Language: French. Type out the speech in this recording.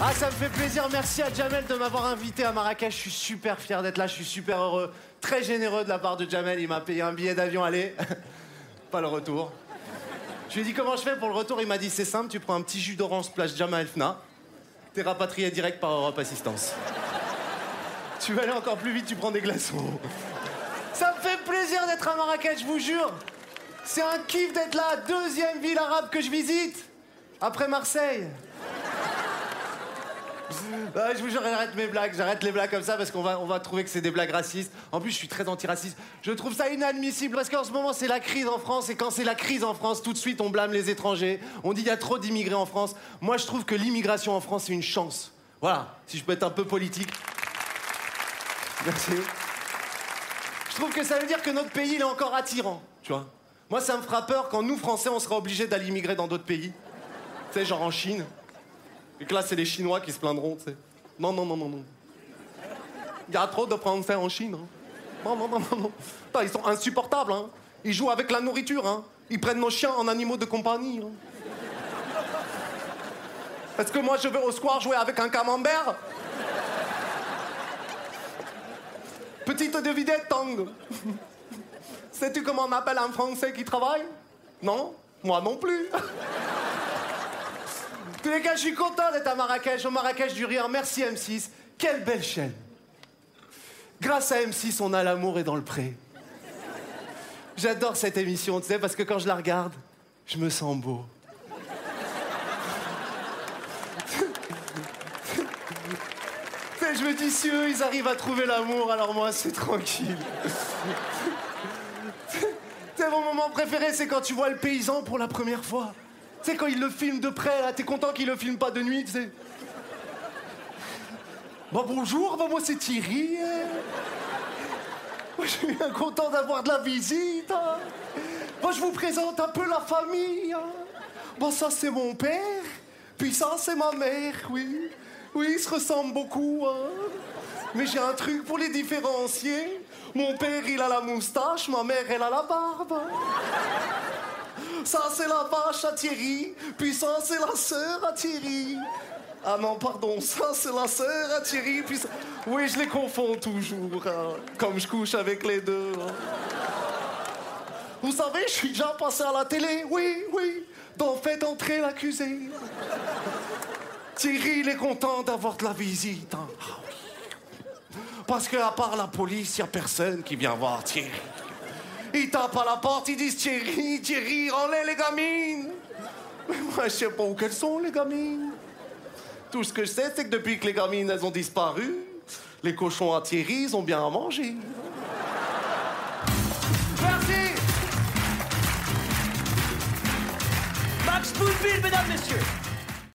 Ah, ça me fait plaisir. Merci à Jamel de m'avoir invité à Marrakech. Je suis super fier d'être là. Je suis super heureux. Très généreux de la part de Jamel. Il m'a payé un billet d'avion aller. Pas le retour. Je lui ai dit comment je fais pour le retour? Il m'a dit c'est simple. Tu prends un petit jus d'orange place Jamal Fna. T'es rapatrié direct par Europe Assistance. tu vas aller encore plus vite. Tu prends des glaçons. Ça me fait plaisir d'être à Marrakech, je vous jure. C'est un kiff d'être là. Deuxième ville arabe que je visite. Après Marseille. Ouais, je vous jure, j'arrête mes blagues, j'arrête les blagues comme ça parce qu'on va, on va trouver que c'est des blagues racistes. En plus, je suis très antiraciste. Je trouve ça inadmissible parce qu'en ce moment, c'est la crise en France et quand c'est la crise en France, tout de suite, on blâme les étrangers. On dit il y a trop d'immigrés en France. Moi, je trouve que l'immigration en France, c'est une chance. Voilà, si je peux être un peu politique. Merci. Je trouve que ça veut dire que notre pays, il est encore attirant, tu vois. Moi, ça me fera peur quand nous, Français, on sera obligés d'aller immigrer dans d'autres pays. Tu sais, genre en Chine. Et que là, c'est les Chinois qui se plaindront, tu sais. Non, non, non, non, non. Il y a trop de Français en Chine. hein. Non, non, non, non, non. Ils sont insupportables, hein. Ils jouent avec la nourriture, hein. Ils prennent nos chiens en animaux de compagnie. hein. Est-ce que moi, je vais au square jouer avec un camembert Petite devinette, Tang. Sais-tu comment on appelle un Français qui travaille? Non? Moi non plus. Tous les cas, je suis content d'être à Marrakech, au Marrakech du Rire. Merci M6. Quelle belle chaîne. Grâce à M6, on a l'amour et dans le pré. J'adore cette émission, tu sais, parce que quand je la regarde, je me sens beau. Je me dis, si eux, ils arrivent à trouver l'amour, alors moi, c'est tranquille. Mon moment préféré, c'est quand tu vois le paysan pour la première fois. Tu sais, quand il le filme de près, là, t'es content qu'il le filme pas de nuit, tu sais. Bon, bonjour, bah, moi c'est Thierry. je suis bien content d'avoir de la visite. hein. Je vous présente un peu la famille. hein. Bon, ça, c'est mon père. Puis ça, c'est ma mère, oui. Oui, ils se ressemblent beaucoup. hein. Mais j'ai un truc pour les différencier. Mon père, il a la moustache, ma mère, elle a la barbe. Ça, c'est la vache à Thierry. Puis ça, c'est la sœur à Thierry. Ah non, pardon, ça, c'est la sœur à Thierry. Puis ça- Oui, je les confonds toujours. hein, comme je couche avec les deux. hein. Vous savez, je suis déjà passé à la télé. Oui, oui. Dans Faites entrer l'accusé. Thierry, il est content d'avoir de la visite. hein. Parce qu'à part la police, il n'y a personne qui vient voir Thierry. Ils tapent à la porte, ils disent Thierry, Thierry, rends-les les gamines. Mais moi, je sais pas où qu'elles sont, les gamines. Tout ce que je sais, c'est que depuis que les gamines, elles ont disparu, les cochons à Thierry, ils ont bien à manger. Merci Max Boudville, mesdames, messieurs